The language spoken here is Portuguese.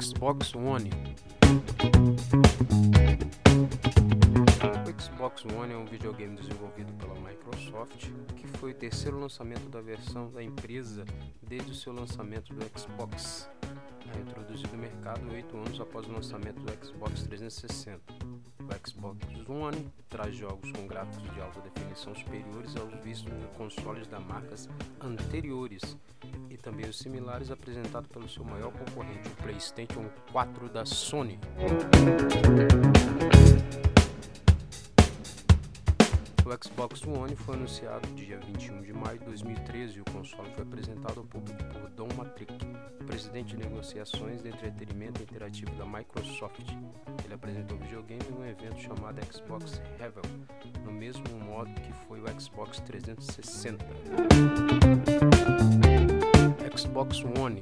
Xbox One. O Xbox One é um videogame desenvolvido pela Microsoft, que foi o terceiro lançamento da versão da empresa desde o seu lançamento do Xbox, introduzido no mercado oito anos após o lançamento do Xbox 360. O Xbox One traz jogos com gráficos de alta definição superiores aos vistos nos consoles da marcas anteriores e também os similares apresentados pelo seu maior concorrente, o PlayStation 4 da Sony. O Xbox One foi anunciado dia 21 de maio de 2013 e o console foi apresentado ao público por Don Matrick, presidente de negociações de entretenimento interativo da Microsoft. Ele apresentou o videogame em um evento chamado Xbox Revel, no mesmo modo que foi o Xbox 360. Box Warning.